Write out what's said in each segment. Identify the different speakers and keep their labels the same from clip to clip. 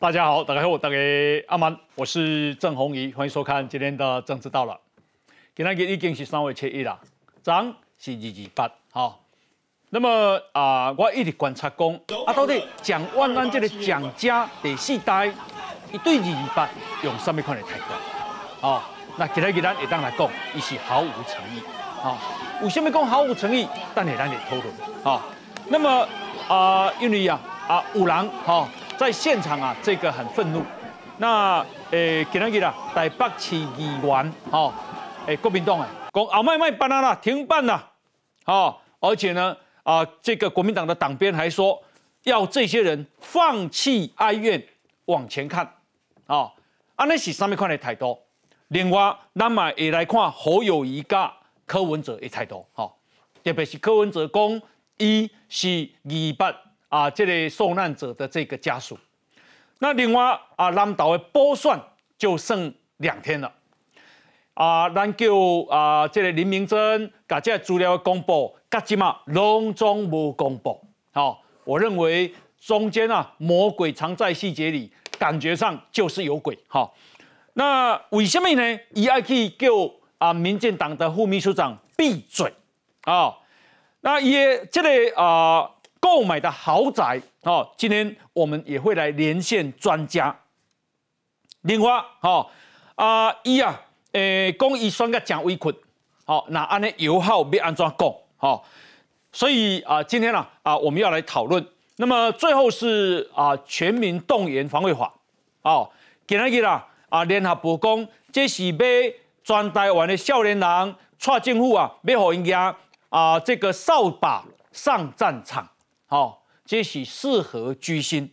Speaker 1: 大家好，大家好，大家阿曼，我是郑红怡，欢迎收看今天的政治到了。今天已经是三月七日啦，涨是二二八，好。那么啊，我一直观察讲，啊，到底蒋万安这个蒋家第四代，一对二二八用什么款的态度？哦，那其他其他也当来讲，伊是毫无诚意，哦，为什么讲毫无诚意？等下咱来讨论，哦。那么啊，因为啊啊五郎，哈。在现场啊，这个很愤怒。那诶，今日啦，台北市议员，哈，诶，国民党诶，讲后麦麦办啦，停办啦，好，而且呢，啊，这个国民党的党鞭还说，要这些人放弃哀怨，往前看，啊，安尼是上面看的态度。另外，咱嘛也来看侯友谊甲柯文哲的态度，哈，特别是柯文哲讲，伊是二八。啊，这类受难者的这个家属，那另外啊，南岛的播算就剩两天了。啊，咱叫啊，这个林明珍把这资料公布，噶即嘛隆中无公布。好，我认为中间啊，魔鬼藏在细节里，感觉上就是有鬼。好，那为什么呢？伊爱去叫啊，民进党的副秘书长闭嘴啊。那也这个啊。购买的豪宅哦，今天我们也会来连线专家。另外，哦啊，一啊，诶，公益算个讲围困，好，那安尼油耗要安怎讲？好，所以啊，今天呢啊，我们要来讨论。那么最后是啊，全民动员防卫法，哦，今日啦啊，联合部讲，这是要全台湾的少年人，蔡政府啊，要互因家啊，这个扫把上战场。好，皆喜适合居心。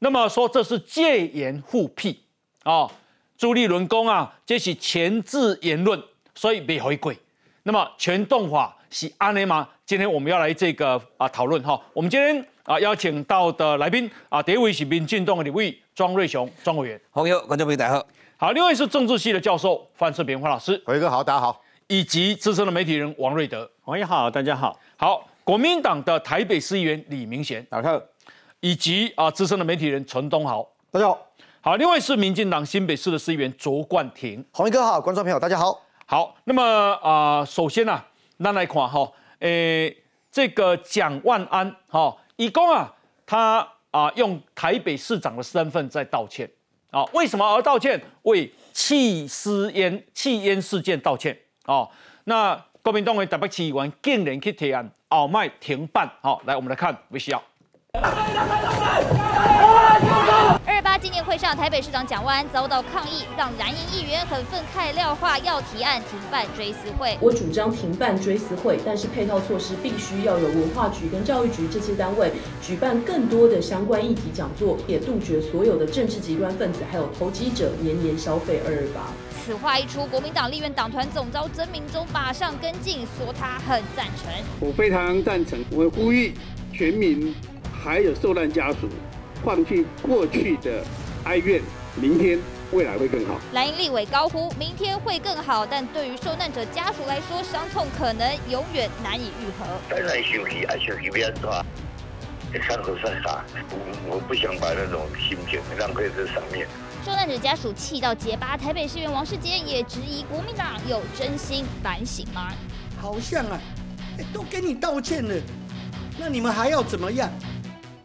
Speaker 1: 那么说这是戒严复辟啊，朱立伦公啊，皆是前置言论，所以没回归。那么全动法是安内吗？今天我们要来这个啊讨论哈。我们今天啊邀请到的来宾啊，第一位是民进党的李位庄瑞雄庄委员，
Speaker 2: 朋友观众朋友大家好。
Speaker 1: 好，另外是政治系的教授范世平范老师，
Speaker 3: 伟哥好，大家好。
Speaker 1: 以及资深的媒体人王瑞德，
Speaker 4: 王爷好，大家好。
Speaker 1: 好。国民党的台北市议员李明贤，
Speaker 3: 大家好，
Speaker 1: 以及啊资深的媒体人陈东豪，
Speaker 3: 大家好。
Speaker 1: 好，另外是民进党新北市的市议员卓冠廷，
Speaker 5: 洪一哥好，观众朋友大家好。
Speaker 1: 好，那么啊，首先呢，那来看哈，诶，这个蒋万安哈，一共啊，他啊用台北市长的身份在道歉啊，为什么而道歉？为弃私烟弃烟事件道歉啊。那国民党的台北市议员竟然去提案。鳌麦停办，好，来我们来看 VCR。
Speaker 6: 二二八纪念会上，台北市长蒋万安遭到抗议，让蓝营议员很愤慨廖化要提案停办追思会。
Speaker 7: 我主张停办追思会，但是配套措施必须要有文化局跟教育局这些单位举办更多的相关议题讲座，也杜绝所有的政治极端分子还有投机者年年消费二二八。
Speaker 6: 此话一出，国民党立院党团总召曾明忠马上跟进，说他很赞成。
Speaker 8: 我非常赞成，我呼吁全民还有受难家属，放弃过去的哀怨，明天未来会更好。
Speaker 6: 蓝营立委高呼明天会更好，但对于受难者家属来说，伤痛可能永远难以愈合。
Speaker 9: 当然休息，爱休息不要抓，伤口算啥？我我不想把那种心情浪费在上面。
Speaker 6: 受难者家属气到结巴，台北市议员王世杰也质疑国民党有真心反省吗？
Speaker 10: 好像啊，都跟你道歉了，那你们还要怎么样？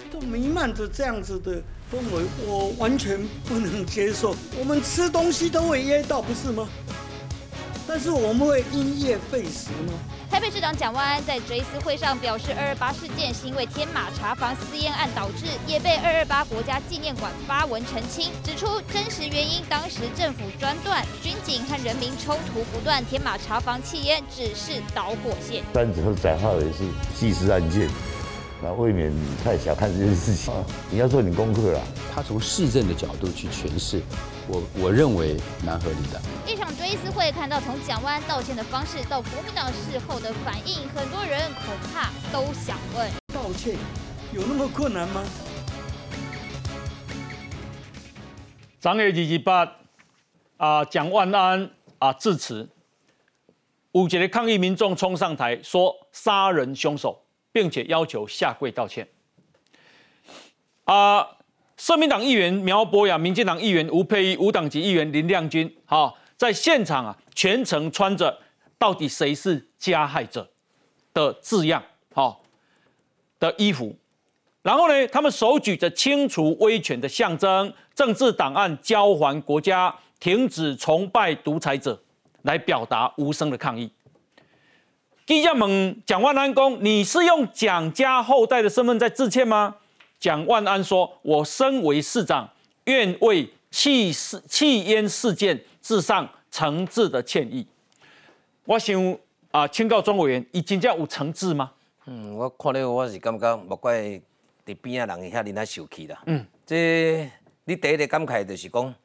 Speaker 10: 都弥漫着这样子的氛围，我完全不能接受。我们吃东西都会噎到，不是吗？但是我们会因噎废食吗？
Speaker 6: 台北市长蒋万安在追思会上表示，二二八事件是因为天马茶房私烟案导致，也被二二八国家纪念馆发文澄清，指出真实原因，当时政府专断，军警和人民冲突不断，天马茶房弃烟只是导火线。
Speaker 11: 单子和载号也是细思案件。那未免太小看这件事情，你要做点功课啦。
Speaker 12: 他从市政的角度去诠释，我我认为蛮合理的。
Speaker 6: 一场追思会，看到从蒋万安道歉的方式到国民党事后的反应，很多人恐怕都想问：
Speaker 10: 道歉有那么困难吗？
Speaker 1: 张月二十八啊，蒋万安啊致辞，五节的抗议民众冲上台说杀人凶手。并且要求下跪道歉。啊，社民党议员苗博雅、民进党议员吴佩仪、无党籍议员林亮君，好，在现场啊，全程穿着“到底谁是加害者”的字样，好，的衣服。然后呢，他们手举着清除威权的象征，政治档案交还国家，停止崇拜独裁者，来表达无声的抗议。记者问蒋万安公：“你是用蒋家后代的身份在致歉吗？”蒋万安说：“我身为市长，愿为弃事弃烟事件致上诚挚的歉意。”我想啊，请教庄委员，已经叫有诚挚吗？
Speaker 2: 嗯，我看了我是感觉，莫怪。伫边啊人遐尼啊受气啦，嗯，这你第一个感慨就是讲，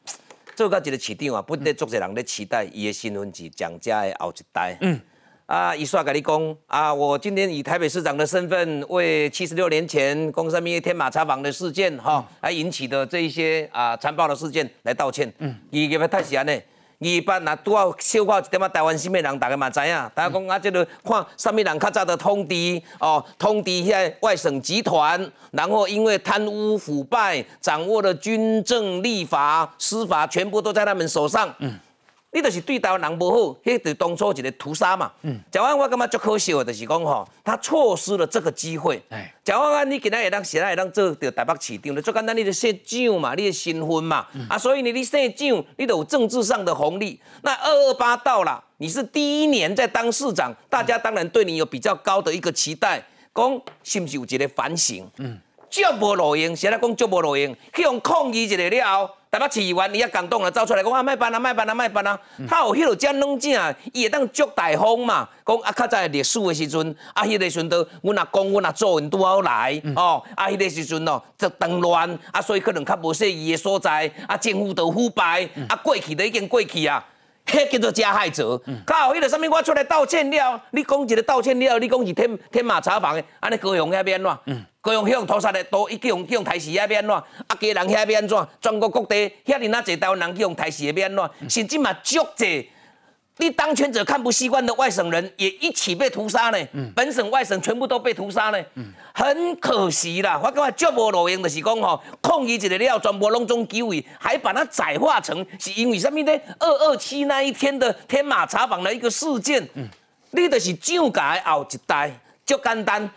Speaker 2: 做到一个市长啊，本来足侪人咧期待伊的身份是蒋家的后一代，嗯，啊，伊煞甲你讲啊，我今天以台北市长的身份，为七十六年前公山蜜天马茶坊的事件哈，来引起的这一些啊残暴的事件来道歉，嗯，伊个要太是安尼。二八若拄好小看一点仔台湾什么人，大家嘛知影。大家讲啊，即个看什么人较早的通敌哦，通敌遐外省集团，然后因为贪污腐败，掌握了军政、立法、司法，全部都在他们手上。嗯。你就是对台湾人不好，迄就当初一个屠杀嘛。嗯，蒋万我感觉足可惜的，就是讲吼，他错失了这个机会。哎，蒋万安，你今仔会当，现在会当做到台北市长，你最简单，你就姓蒋嘛，你的身份嘛。嗯啊，所以呢，你姓蒋，你都有政治上的红利。那二二八到了，你是第一年在当市长，大家当然对你有比较高的一个期待，讲是不是有一个反省？嗯，足无路用，现在讲足无路用，去用抗议一个了后。台北市议员伊也感动了，走出来讲啊，卖办啊，卖办啊，卖办啊。他有迄落遮软正，伊会当足大方嘛。讲啊，较早历史的时阵，啊，迄个时阵，阮阿公、阮阿祖因拄好来哦。啊，迄个时阵哦，就动乱啊，所以可能较无适宜的所在，啊，政府都腐败，啊，过去都已经过去啊。迄叫做加害者。靠，迄个什么，我出来道歉了，你讲一个道歉了，你讲是天天马茶房的，安尼高雄遐边怎？高雄向屠杀的都去用去用台视遐边怎？啊，家人遐边怎？全国各地遐尼那侪台湾人去用台视遐边怎？甚至嘛足济。你当权者看不习惯的外省人也一起被屠杀呢，本省外省全部都被屠杀呢，很可惜啦。我感觉足无路用就是讲吼，抗议一个了，全部拢中机会，还把它窄化成是因为什么呢？二二七那一天的天马茶坊的一个事件，你就是蒋家的后一代，就简单，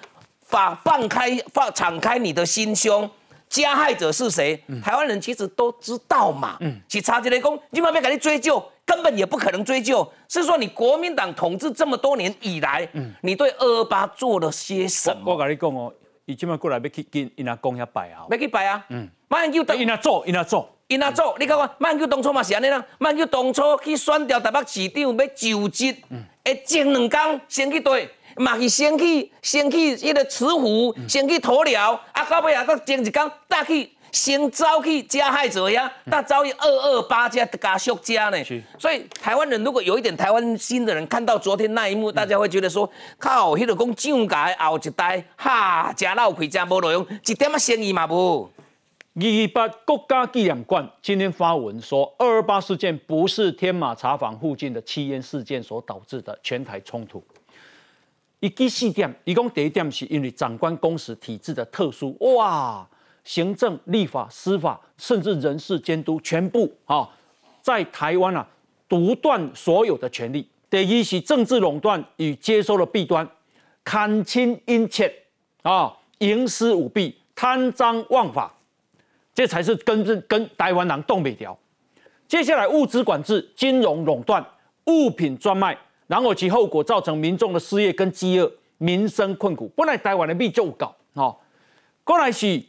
Speaker 2: 放放开放敞开你的心胸。加害者是谁？台湾人其实都知道嘛。嗯，去查起来讲，你慢慢给你追究，根本也不可能追究。是说你国民党统治这么多年以来，嗯，你对二二八做了些什么？
Speaker 1: 我跟你讲哦，伊今麦过来要去跟伊那讲遐拜啊，
Speaker 2: 要去拜啊。嗯，
Speaker 1: 慢叫伊那做，伊那做，
Speaker 2: 伊那做。你看看，慢叫当初嘛是安尼啦。慢叫当初去选调台北市长要就职，嗯，会前两天先去对。嘛是先去先去迄个慈湖，先去鸵鸟，啊，到尾啊，搁前一天再去先走去加害者呀，再走去二二八加加续加呢。所以台湾人如果有一点台湾心的人，看到昨天那一幕，大家会觉得说，靠，迄个讲蒋家后一代，哈，真闹亏，真无路用，一点啊生意嘛无。
Speaker 1: 二八国家纪念馆今天发文说，二二八事件不是天马茶坊附近的吸烟事件所导致的全台冲突。一记四点，一共第一点是因为长官公司体制的特殊，哇，行政、立法、司法，甚至人事监督，全部啊，在台湾啊，独断所有的权利。第一是政治垄断与接收的弊端，贪清阴切啊，营私舞弊，贪赃枉法，这才是根正跟台湾人动北条。接下来物资管制、金融垄断、物品专卖。然后其后果造成民众的失业跟饥饿，民生困苦。本来台湾的币就搞，哦，过来是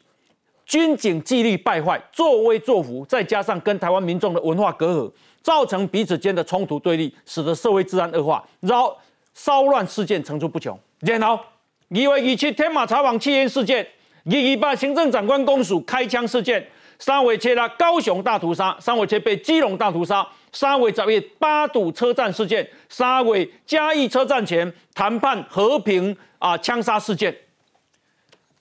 Speaker 1: 军警纪律败坏，作威作福，再加上跟台湾民众的文化隔阂，造成彼此间的冲突对立，使得社会治安恶化，然后骚乱事件层出不穷。然后二月二七天马茶坊弃烟事件，二二八行政长官公署开枪事件，三月七啦高雄大屠杀，三月七被基隆大屠杀。三月十月八堵车站事件，沙尾嘉义车站前谈判和平啊枪杀事件，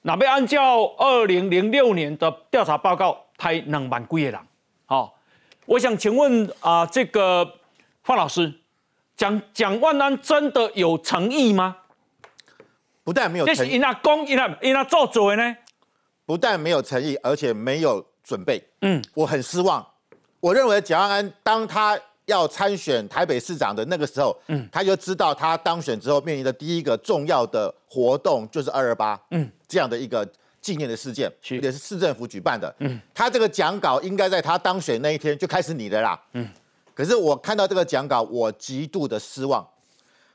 Speaker 1: 那被按照二零零六年的调查报告拍两万几个人。好，我想请问啊，这个范老师，蒋蒋万安真的有诚意吗？
Speaker 3: 不但没有，这
Speaker 1: 是因那公因那因那做作呢？
Speaker 3: 不但没有诚意，而且没有准备。嗯，我很失望。我认为蒋万安当他要参选台北市长的那个时候，嗯，他就知道他当选之后面临的第一个重要的活动就是二二八，嗯，这样的一个纪念的事件，也是市政府举办的。嗯，他这个讲稿应该在他当选那一天就开始拟的啦。嗯，可是我看到这个讲稿，我极度的失望。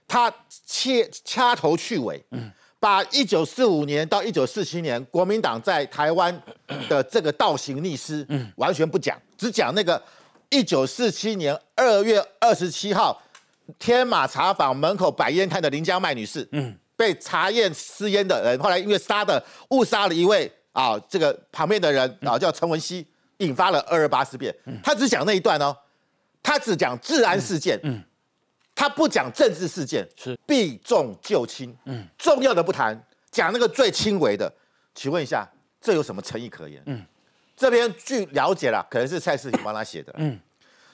Speaker 3: 他切掐头去尾，嗯，把一九四五年到一九四七年国民党在台湾的这个倒行逆施，嗯，完全不讲，只讲那个一九四七年二月二十七号天马茶坊门口摆烟摊的林江麦女士，嗯，被查验私烟的人，后来因为杀的误杀了一位啊，这个旁边的人啊叫陈文熙，引发了二二八事变。他只讲那一段哦，他只讲治安事件，嗯。他不讲政治事件，是。避重就轻，嗯，重要的不谈，讲那个最轻微的。请问一下，这有什么诚意可言？嗯，这边据了解了，可能是蔡世廷帮他写的，嗯，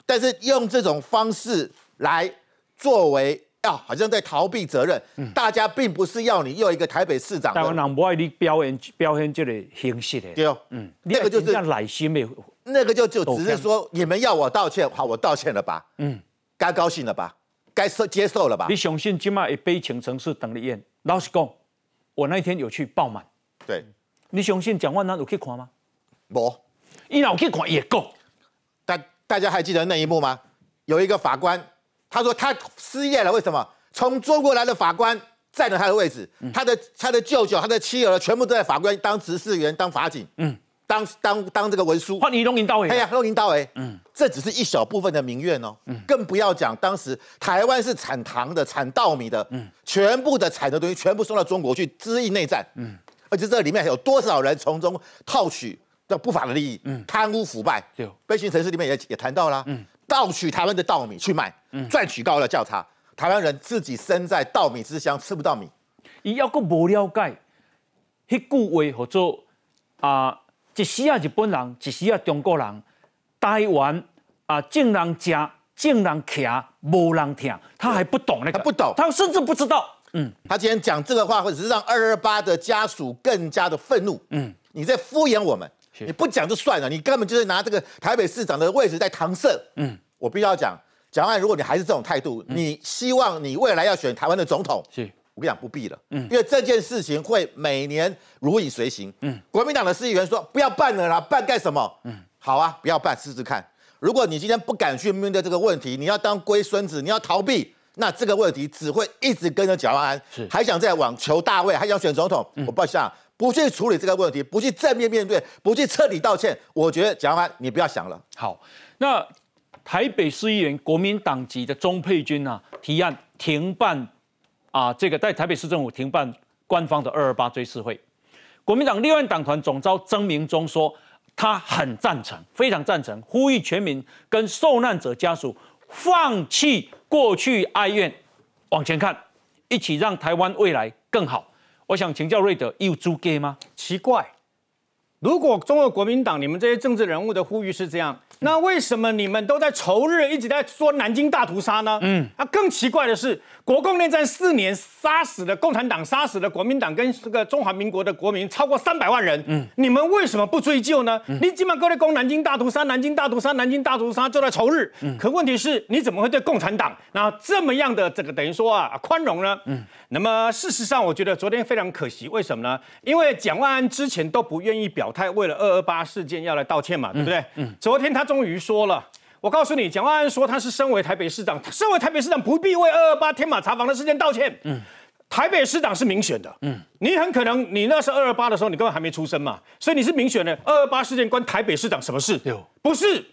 Speaker 3: 但是用这种方式来作为，啊，好像在逃避责任。嗯，大家并不是要你用一个台北市长，
Speaker 1: 台湾人不爱你表演表演这个形式的，
Speaker 3: 对哦，嗯，那个就是
Speaker 1: 耐心的，
Speaker 3: 那个就就只是说你们要我道歉，好，我道歉了吧，嗯，该高兴了吧。该受接受了吧？
Speaker 1: 你相信今麦悲情城市等你演？老实讲，我那一天有去爆满。
Speaker 3: 对，
Speaker 1: 你相信蒋万安有去看吗？
Speaker 3: 无，
Speaker 1: 伊老去看也够。
Speaker 3: 大大家还记得那一幕吗？有一个法官，他说他失业了，为什么？从中国来的法官占了他的位置，他的他的舅舅、他的妻儿全部都在法官当执事员、当法警。嗯。当当当这个文书，
Speaker 1: 换你弄银刀哎，
Speaker 3: 哎呀，弄银刀哎，嗯，这只是一小部分的民怨哦，嗯，更不要讲当时台湾是产糖的、产稻米的，嗯，全部的产的东西全部送到中国去支应内战，嗯，而且这里面有多少人从中套取的不法的利益，嗯，贪污腐败，对，悲情城市里面也也谈到了，嗯，盗取台湾的稻米去卖，嗯，赚取高额价差，台湾人自己身在稻米之乡吃不到米，
Speaker 1: 伊要个无了解，迄句话叫做啊。一时啊，日本人，一时啊，中国人，台湾啊，正人吃，正人徛，无人听，他还不懂那个，
Speaker 3: 他不懂，
Speaker 1: 他甚至不知道。
Speaker 3: 嗯，他今天讲这个话，或者是让二二八的家属更加的愤怒。嗯，你在敷衍我们，你不讲就算了，你根本就是拿这个台北市长的位置在搪塞。嗯，我必须要讲，蒋万，如果你还是这种态度，你希望你未来要选台湾的总统？是。我跟你讲，不必了，嗯，因为这件事情会每年如影随形，嗯，国民党的市议员说不要办了啦，办干什么？嗯，好啊，不要办，试试看。如果你今天不敢去面对这个问题，你要当龟孙子，你要逃避，那这个问题只会一直跟着蒋万安，是还想再往求大位，还想选总统，我不想不去处理这个问题，不去正面面对，不去彻底道歉，我觉得蒋万安你不要想了。
Speaker 1: 好，那台北市议员国民党籍的钟佩君啊，提案停办。啊，这个在台北市政府停办官方的二二八追思会，国民党立院党团总召曾明忠说，他很赞成，非常赞成，呼吁全民跟受难者家属放弃过去哀怨，往前看，一起让台湾未来更好。我想请教瑞德，有租给吗？
Speaker 4: 奇怪，如果中国国民党你们这些政治人物的呼吁是这样。那为什么你们都在仇日一直在说南京大屠杀呢？嗯，那更奇怪的是，国共内战四年杀死了共产党，杀死了国民党跟这个中华民国的国民超过三百万人。嗯，你们为什么不追究呢？你基本上各位攻南京大屠杀，南京大屠杀，南京大屠杀就在仇日。嗯，可问题是，你怎么会对共产党那这么样的这个等于说啊宽容呢？嗯，那么事实上，我觉得昨天非常可惜，为什么呢？因为蒋万安之前都不愿意表态，为了二二八事件要来道歉嘛，对不对？嗯，昨天他。终于说了，我告诉你，蒋万安说他是身为台北市长，身为台北市长不必为二二八天马查房的事件道歉。嗯，台北市长是民选的。嗯，你很可能你那是二二八的时候，你根本还没出生嘛，所以你是民选的。二二八事件关台北市长什么事？不是，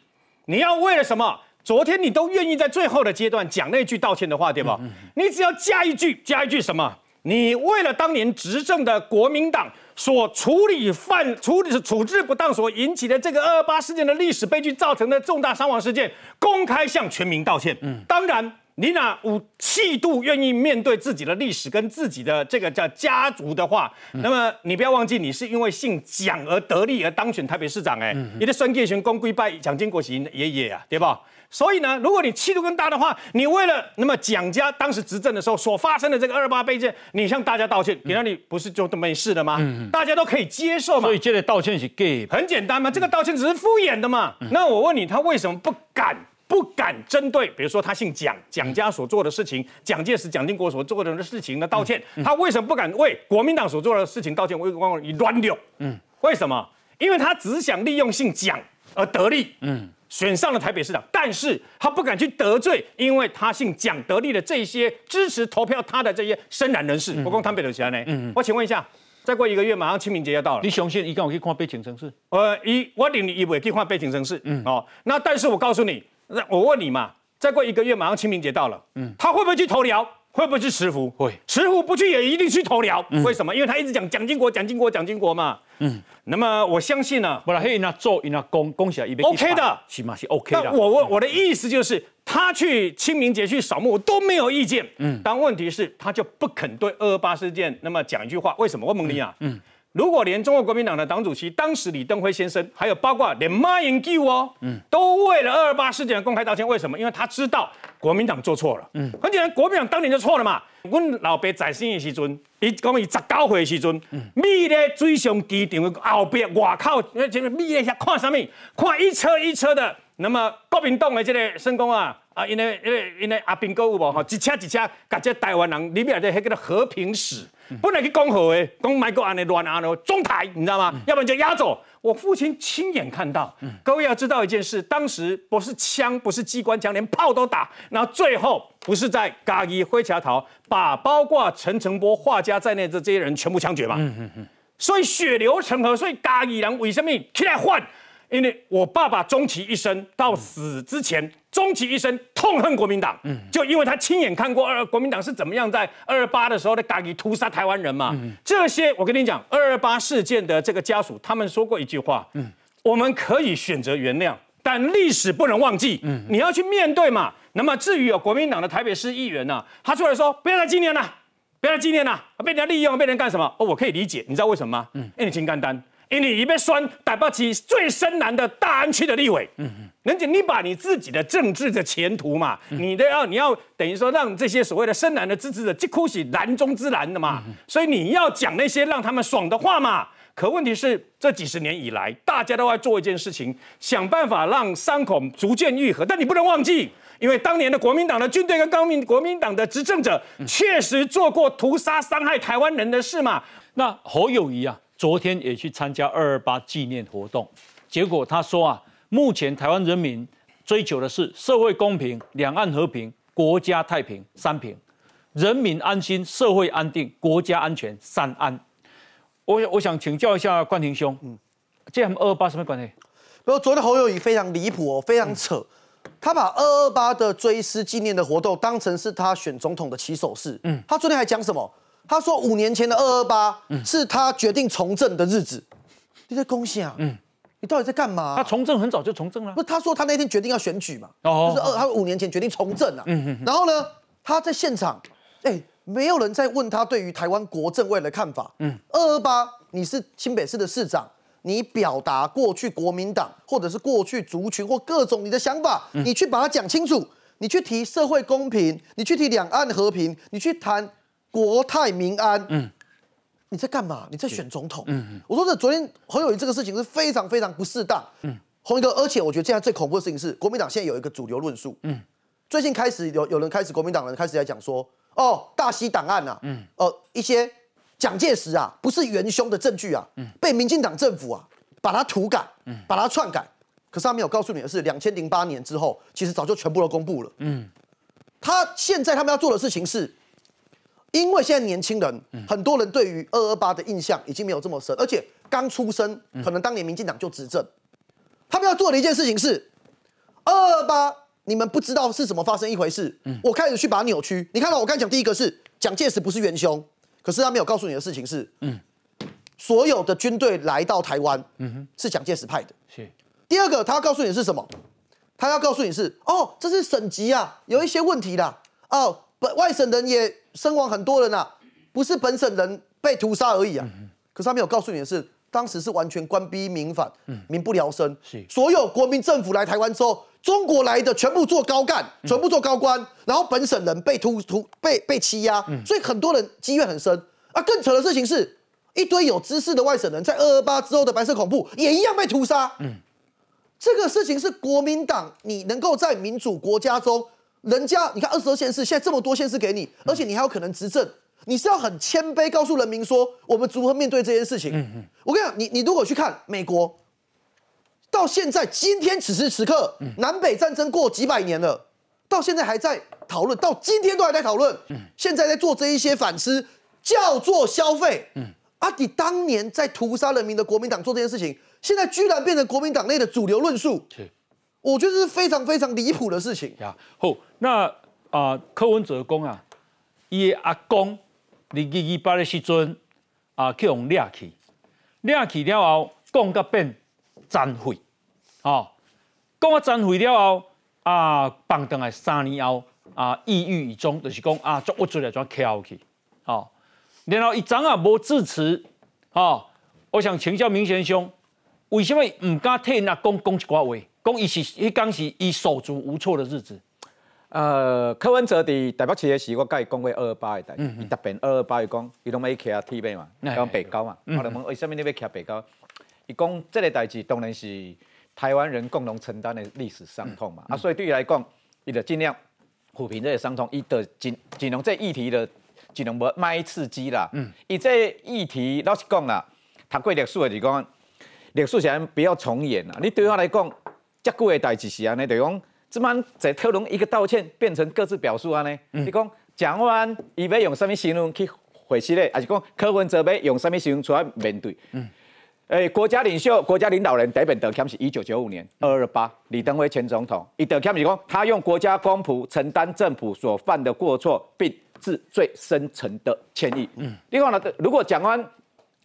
Speaker 4: 你要为了什么？昨天你都愿意在最后的阶段讲那句道歉的话，对吧？你只要加一句，加一句什么？你为了当年执政的国民党所处理犯处理处置不当所引起的这个二二八事件的历史悲剧造成的重大伤亡事件，公开向全民道歉。嗯，当然。你哪有气度愿意面对自己的历史跟自己的这个叫家族的话，那么你不要忘记，你是因为姓蒋而得利而当选台北市长，哎，你的孙介雄公归拜蒋经国是爷爷啊，对吧？所以呢，如果你气度更大的话，你为了那么蒋家当时执政的时候所发生的这个二八背件，你向大家道歉，给那你不是就都没事了吗？大家都可以接受嘛。
Speaker 1: 所以这个道歉是 gay，
Speaker 4: 很简单嘛，这个道歉只是敷衍的嘛。那我问你，他为什么不敢？不敢针对，比如说他姓蒋，蒋家所做的事情，蒋介石、蒋经国所做的事情的道歉，他为什么不敢为国民党所做的事情道歉？为光光以乱流，嗯，为什么？因为他只想利用姓蒋而得利，嗯，选上了台北市长，但是他不敢去得罪，因为他姓蒋得利的这些支持投票他的这些深蓝人士，我讲台北的起来呢，嗯，我请问一下，再过一个月马上清明节要到了，
Speaker 1: 你相信伊敢有去看悲情城市？
Speaker 4: 呃，一我领你以为去看悲情城市，嗯，哦，那但是我告诉你。那我问你嘛，再过一个月，马上清明节到了，嗯，他会不会去投辽？会不会去慈福？
Speaker 1: 会，
Speaker 4: 慈福不去也一定去投辽。为什么？因为他一直讲蒋经国，蒋经国，蒋经国嘛。嗯，那么我相信呢，
Speaker 1: 不然黑那做那恭恭喜啊，一边
Speaker 4: OK 的，
Speaker 1: 起码是 OK 的。
Speaker 4: 我我我的意思就是，他去清明节去扫墓我都没有意见。嗯，但问题是，他就不肯对二二八事件那么讲一句话。为什么？我问你啊。嗯。如果连中国国民党的党主席当时李登辉先生，还有包括连马英九哦，嗯，都为了二二八事件公开道歉，为什么？因为他知道国民党做错了，嗯，很简单，国民党当年就错了嘛。我老爸在生的时阵，伊讲伊十九岁的时阵，米咧水上机场的后边外口，那这个米咧遐看什么？看一车一车的，那么国民党的这个圣公啊，啊，因为因为因为阿兵哥有无吼，一车一车，甲这台湾人里面的迄个做和平史。本来去讲好的，讲买个安尼乱安尼中台，你知道吗？要不然就压走。我父亲亲眼看到。各位要知道一件事，当时不是枪，不是机关枪，连炮都打。然后最后不是在嘉义灰桥头，把包括陈诚波画家在内的这些人全部枪决嘛？嗯嗯嗯。所以血流成河，所以嘉义人为什么起来换？因为我爸爸终其一生到死之前，终其一生痛恨国民党，嗯，就因为他亲眼看过二国民党是怎么样在二二八的时候的打击屠杀台湾人嘛。这些我跟你讲，二二八事件的这个家属，他们说过一句话，嗯，我们可以选择原谅，但历史不能忘记，嗯，你要去面对嘛。那么至于有国民党的台北市议员呢，他出来说不要再纪念了，不要再纪念了，被人家利用，被人干什么？哦，我可以理解，你知道为什么吗？嗯，因为情干单。因为你被酸逮不起最深蓝的大安区的立委，嗯嗯，人家你把你自己的政治的前途嘛，你的要你要等于说让这些所谓的深蓝的支持者，即哭喜蓝中之蓝的嘛，所以你要讲那些让他们爽的话嘛。可问题是这几十年以来，大家都在做一件事情，想办法让伤口逐渐愈合。但你不能忘记，因为当年的国民党的军队跟高民国民党的执政者，确实做过屠杀伤害台湾人的事嘛。
Speaker 1: 那侯友谊啊。昨天也去参加二二八纪念活动，结果他说啊，目前台湾人民追求的是社会公平、两岸和平、国家太平三平，人民安心、社会安定、国家安全三安。我我想请教一下冠廷兄，嗯，这和二二八什么关系？
Speaker 5: 不，昨天侯友谊非常离谱哦，非常扯，他把二二八的追思纪念的活动当成是他选总统的起手式。嗯，他昨天还讲什么？他说五年前的二二八是他决定从政的日子，你在恭喜啊？嗯，你到底在干嘛？
Speaker 1: 他从政很早就从政了。
Speaker 5: 不是，他说他那天决定要选举嘛？哦，就是二，他五年前决定从政啊。嗯嗯。然后呢，他在现场，哎，没有人在问他对于台湾国政未来的看法。嗯，二二八，你是新北市的市长，你表达过去国民党或者是过去族群或各种你的想法，你去把它讲清楚，你去提社会公平，你去提两岸和平，你去谈。国泰民安，嗯，你在干嘛？你在选总统，嗯嗯。我说这昨天侯友谊这个事情是非常非常不适当，嗯。红一哥，而且我觉得现在最恐怖的事情是，国民党现在有一个主流论述，嗯。最近开始有有人开始，国民党人开始在讲说，哦，大西档案啊，嗯，呃，一些蒋介石啊不是元凶的证据啊，嗯，被民进党政府啊把它涂改，嗯，把它篡改。可是他没有告诉你的是，两千零八年之后，其实早就全部都公布了，嗯。他现在他们要做的事情是。因为现在年轻人很多人对于二二八的印象已经没有这么深，而且刚出生，可能当年民进党就执政，他们要做的一件事情是二二八，你们不知道是怎么发生一回事，我开始去把它扭曲。你看到我刚讲第一个是蒋介石不是元凶，可是他没有告诉你的事情是，所有的军队来到台湾，是蒋介石派的。是第二个，他要告诉你是什么？他要告诉你是哦，这是省级啊，有一些问题啦。哦，本外省人也身亡很多人啊，不是本省人被屠杀而已啊。可是他没有告诉你的是，当时是完全官逼民反，民不聊生。
Speaker 1: 是
Speaker 5: 所有国民政府来台湾之后，中国来的全部做高干，全部做高官，然后本省人被屠屠被被欺压，所以很多人积怨很深。啊，更扯的事情是，一堆有知识的外省人在二二八之后的白色恐怖也一样被屠杀。嗯，这个事情是国民党，你能够在民主国家中，人家你看二十二县市，现在这么多县市给你，而且你还有可能执政，你是要很谦卑告诉人民说，我们如何面对这件事情。嗯嗯，我跟你讲，你你如果去看美国，到现在今天此时此刻，南北战争过几百年了，到现在还在讨论，到今天都还在讨论。嗯，现在在做这一些反思，叫做消费。嗯，啊，你当年在屠杀人民的国民党做这件事情，现在居然变成国民党内的主流论述。
Speaker 1: 是，
Speaker 5: 我觉得是非常非常离谱的事情。
Speaker 1: 呀，好，那啊、柯文哲讲啊，伊的阿公二二二八的时阵啊，去用掠去，掠去了后，讲甲变残废，哦，讲啊残废了后啊，放倒来三年后啊，抑郁以终，就是讲啊，足郁出来怎翘去，哦，然后伊昨啊无致辞，哦，我想请教明贤兄，为什么唔敢替因阿公讲一寡话？讲伊是迄讲是伊手足无措的日子。
Speaker 13: 呃，柯文哲伫台北市的时，我甲伊讲过二二八的代志，伊答辩二二八伊讲，伊拢要徛 T 马嘛，讲北高嘛，我就问为什么你要徛北高？伊讲这个代志当然是台湾人共同承担的历史伤痛嘛，啊，所以对伊来讲，伊就尽量抚平这个伤痛，伊就尽尽量这议题的尽量无卖刺激啦。嗯，伊这议题老实讲啦，读过历史的就讲，历史是不要重演啦。你对我来讲，遮久的代志是安尼，就讲。这满在讨论一个道歉，变成各自表述安尼。你讲蒋万安伊要用什么形容去回击咧？还是讲柯文哲要用什么形容出来面对？嗯，诶，国家领袖、国家领导人第一本得 c 是一九九五年二二八，李登辉前总统，伊得 c 是讲他用国家公仆承担政府所犯的过错，并致最深沉的歉意。嗯，另外呢，如果蒋万安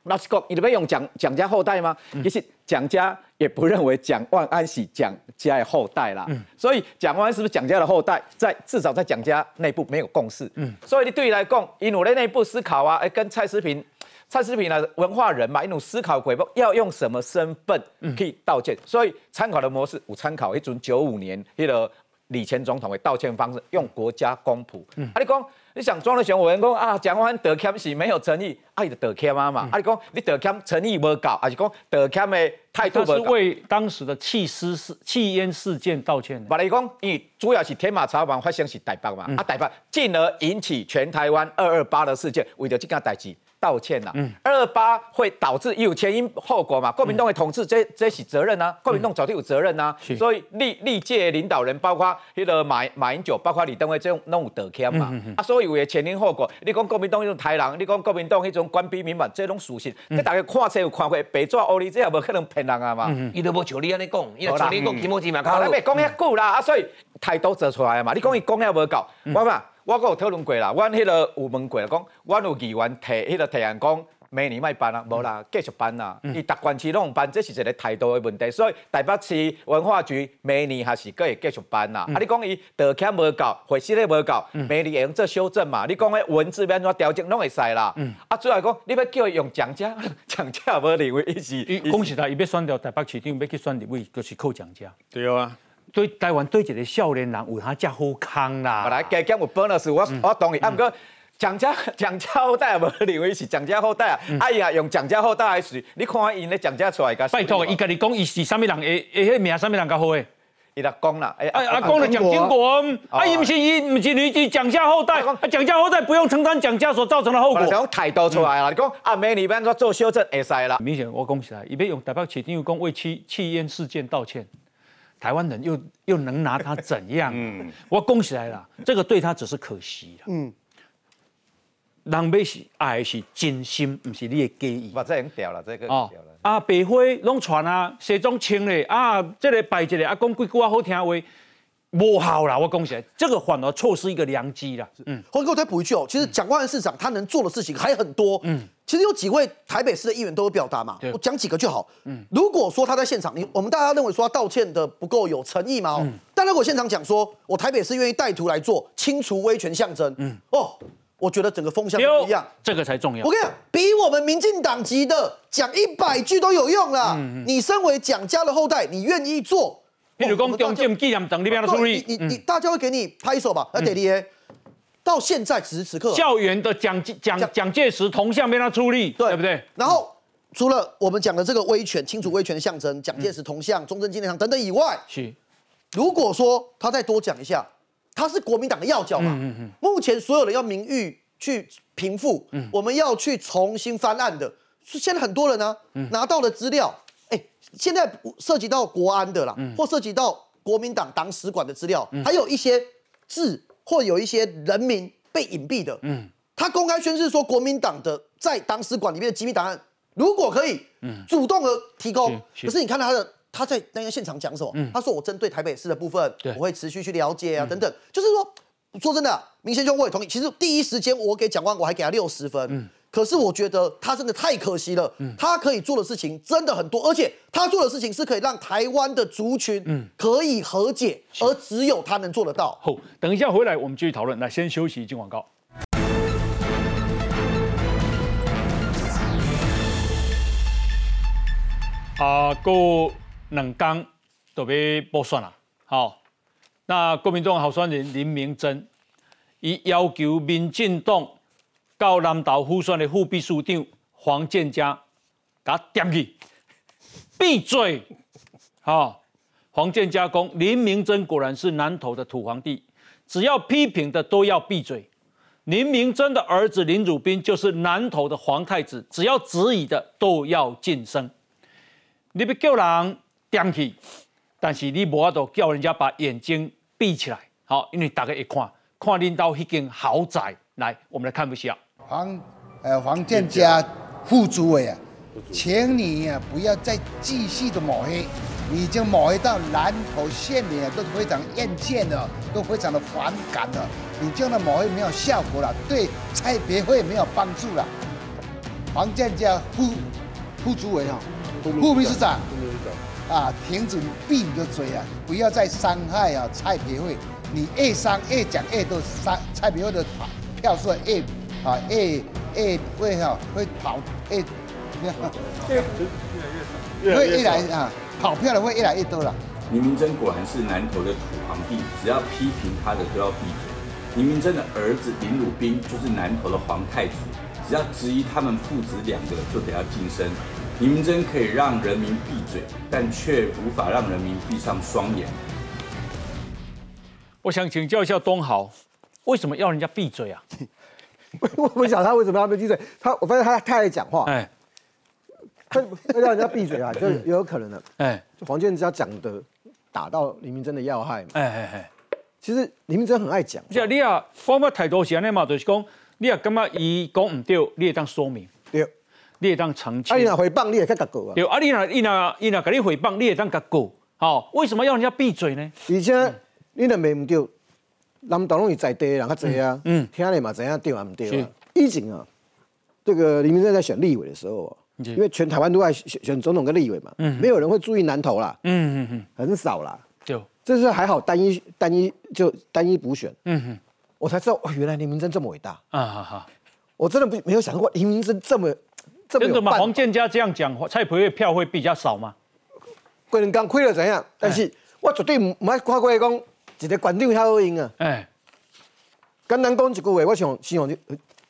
Speaker 13: 老实讲，你要用蒋蒋家后代吗？其实蒋家也不认为蒋万安是蒋家的后代啦。所以蒋万安是不是蒋家的后代，在至少在蒋家内部没有共识。所以你对于来讲，因努在内部思考啊，哎，跟蔡思平、蔡思平呢文化人嘛，一种思考轨道要用什么身份可以道歉。所以参考的模式，我参考一种九五年那个李前总统的道歉方式，用国家公仆。啊，你讲。你想庄德雄委员讲啊，蒋万安得欠是没有诚意，啊，伊就得欠啊嘛。啊，你讲你得欠诚意无够，还是讲得欠的态度无够？
Speaker 1: 是为当时的弃尸事、弃烟事件道歉。
Speaker 13: 把你讲，因为主要是天马茶房发生是台北嘛，啊，台北进而引起全台湾二二八的事件，为了这件代志。道歉呐，二二八会导致有前因后果嘛？国民党的统治，这这是责任呐，国民党早就有责任呐。所以历历届领导人，包括迄个马马英九，包括李登辉，这种拢有得欠嘛。啊，所以为前因后果，你讲国民党迄种豺狼，你讲国民党迄种官逼民反，这种属性，你大家看册有看过，白纸黑字，这也无可能骗人啊嘛。
Speaker 2: 伊都无像你安尼讲，伊像你讲，起码起码靠。
Speaker 13: 你别讲遐久啦，啊，所以态度做出来啊嘛。你讲伊讲遐无够，我嘛。我阁有讨论过啦，阮迄个有问过啦，讲阮有议员提迄个提案讲，明年卖办啦，无啦，继续办啦。伊逐关市拢办，这是一个态度的问题。所以台北市文化局明年还是可会继续办啦。啊，你讲伊道歉无够，回息咧无够，明年会用做修正嘛？你讲诶文字变怎调整拢会使啦。啊，主要讲你要叫伊用讲价，讲价无认为伊是。
Speaker 1: 伊讲实在，伊要选调台北市长，要去选立委，就是靠奖价。
Speaker 13: 对啊。
Speaker 1: 对台湾对一个少年人有他遮好康啦。
Speaker 13: 本来加减有 bonus，我我同意。啊，不过蒋家蒋家后代无认为是蒋家后代啊。哎呀，用蒋家后代来是，你看因咧蒋家出来个。
Speaker 1: 拜托，伊家己讲伊是啥物人？诶诶，迄名啥物人较好诶？
Speaker 13: 伊来讲啦。
Speaker 1: 哎，阿讲了蒋经国，啊，伊毋是伊毋是你是蒋家后代，啊蒋家后代不用承担蒋家所造成的后果。
Speaker 13: 从态度出来啦，你讲啊，明年要做修正会使啦。
Speaker 1: 明显我讲起来，伊要用台北市长讲为弃弃烟事件道歉。台湾人又又能拿他怎样？嗯，我恭喜来了，这个对他只是可惜了。嗯，人要是爱是真心，不是你的假意。
Speaker 13: 把这人掉了，这个哦，
Speaker 1: 啊，白花拢传啊，西装穿嘞啊，这个摆一个啊，讲几句话好听话，无效啦。我恭喜，这个反而错失一个良机了。
Speaker 5: 嗯，我给我再补一句哦，其实蒋万安市长他能做的事情还很多。嗯，其实有几位台北市的议员都有表达嘛，我讲几个就好。嗯，如果说他在现场，你我们大家认为说他道歉的不够有诚意嘛，哦，但如果现场讲说我台北市愿意带图来做清除威权象征，嗯，哦，我觉得整个风向不一样，
Speaker 1: 这个才重要。
Speaker 5: 我跟你讲，比我们民进党籍的讲一百句都有用啦。你身为蒋家的后代，你愿意做？
Speaker 1: 譬如讲中正纪念堂那边的处理，
Speaker 5: 你你大家会给你拍手吧？那得力。到现在此时此刻，
Speaker 1: 校园的蒋蒋蒋介石铜像被他出力，对不对？
Speaker 5: 然后除了我们讲的这个威权、清除威权的象征，蒋介石铜像、中正纪念堂等等以外，
Speaker 1: 是
Speaker 5: 如果说他再多讲一下，他是国民党的要角嘛？嗯嗯嗯。目前所有的要名誉去平复，我们要去重新翻案的，现在很多人呢拿到了资料，哎，现在涉及到国安的啦，或涉及到国民党党史馆的资料，还有一些字。或有一些人民被隐蔽的，嗯，他公开宣誓说国民党的在党史馆里面的机密档案，如果可以，嗯，主动的提供，可是你看他的他在那个现场讲什么？他说我针对台北市的部分，我会持续去了解啊，等等，就是说，说真的，明先兄我也同意，其实第一时间我给蒋万我还给他六十分，嗯。可是我觉得他真的太可惜了，他可以做的事情真的很多，而且他做的事情是可以让台湾的族群可以和解，而只有他能做得到。
Speaker 1: 好，等一下回来我们继续讨论。那先休息，进广告。啊，过两天都被剥算了。好，那国民党候选人林明珍，以要求民进党。到南投府选的副秘书长黄建佳，给他点起，闭嘴！好，黄建佳讲林明珍果然是南投的土皇帝，只要批评的都要闭嘴。林明珍的儿子林汝斌就是南投的皇太子，只要质疑的都要晋升。你别叫人点起，但是你无法度叫人家把眼睛闭起来。好，因为大家一看，看领导一间豪宅，来，我们来看一下。
Speaker 14: 黄，呃，黄建家副主委啊，请你啊不要再继续的抹黑，你已经抹黑到南投县民啊都非常厌倦了，都非常的反感了。你这样的抹黑没有效果了，对蔡别会没有帮助了。黄建家副副主委啊，副秘书长。啊，停止闭你的嘴啊，不要再伤害啊蔡别会，你越伤越讲越多，伤蔡别会的票数越。啊，越越会哈会跑越，越越来越 会越来啊，跑票的会越来越多了。
Speaker 15: 林明珍果然是南投的土皇帝，只要批评他的都要闭嘴。林明珍的儿子林汝宾就是南投的皇太子，只要质疑他们父子两个就得要晋升。林明珍可以让人民闭嘴，但却无法让人民闭上双眼。
Speaker 1: 我想请教一下东豪，为什么要人家闭嘴啊？
Speaker 16: 我不晓得他为什么要被闭嘴。他我发现他太爱讲话，哎，他他让人家闭嘴啊，就有可能的。哎，黄建家讲的打到林明真的要害嘛。哎哎哎，其实林明真很爱讲。
Speaker 1: 是啊，你啊，方法太多是安尼嘛，就是讲，你啊，感觉伊讲唔对，你也当说明。
Speaker 16: 对，
Speaker 1: 你也当澄清。
Speaker 16: 啊，你若诽谤，你也可以甲告啊。
Speaker 1: 对，啊，你若你若你若甲你诽谤，你也当甲告。好，为什么要人家闭嘴呢？
Speaker 16: 而且你若骂唔对。南投拢是在地人较侪啊，嗯，听你嘛知影对啊，唔对啊。以前啊，这个林明正在选立委的时候，因为全台湾都在选选总统跟立委嘛，嗯，没有人会注意南投啦，嗯嗯嗯，很少啦，就这是还好，单一单一就单一补选，嗯哼，我才知道哦，原来林明正这么伟大。啊哈哈，我真的不没有想过林明正这么
Speaker 1: 这么有办黄建家这样讲，蔡培月票会比较少吗？
Speaker 16: 贵人刚亏了怎样？但是我绝对唔爱看过讲。一个馆长较好用啊！哎，简单讲一句话，我想希望你，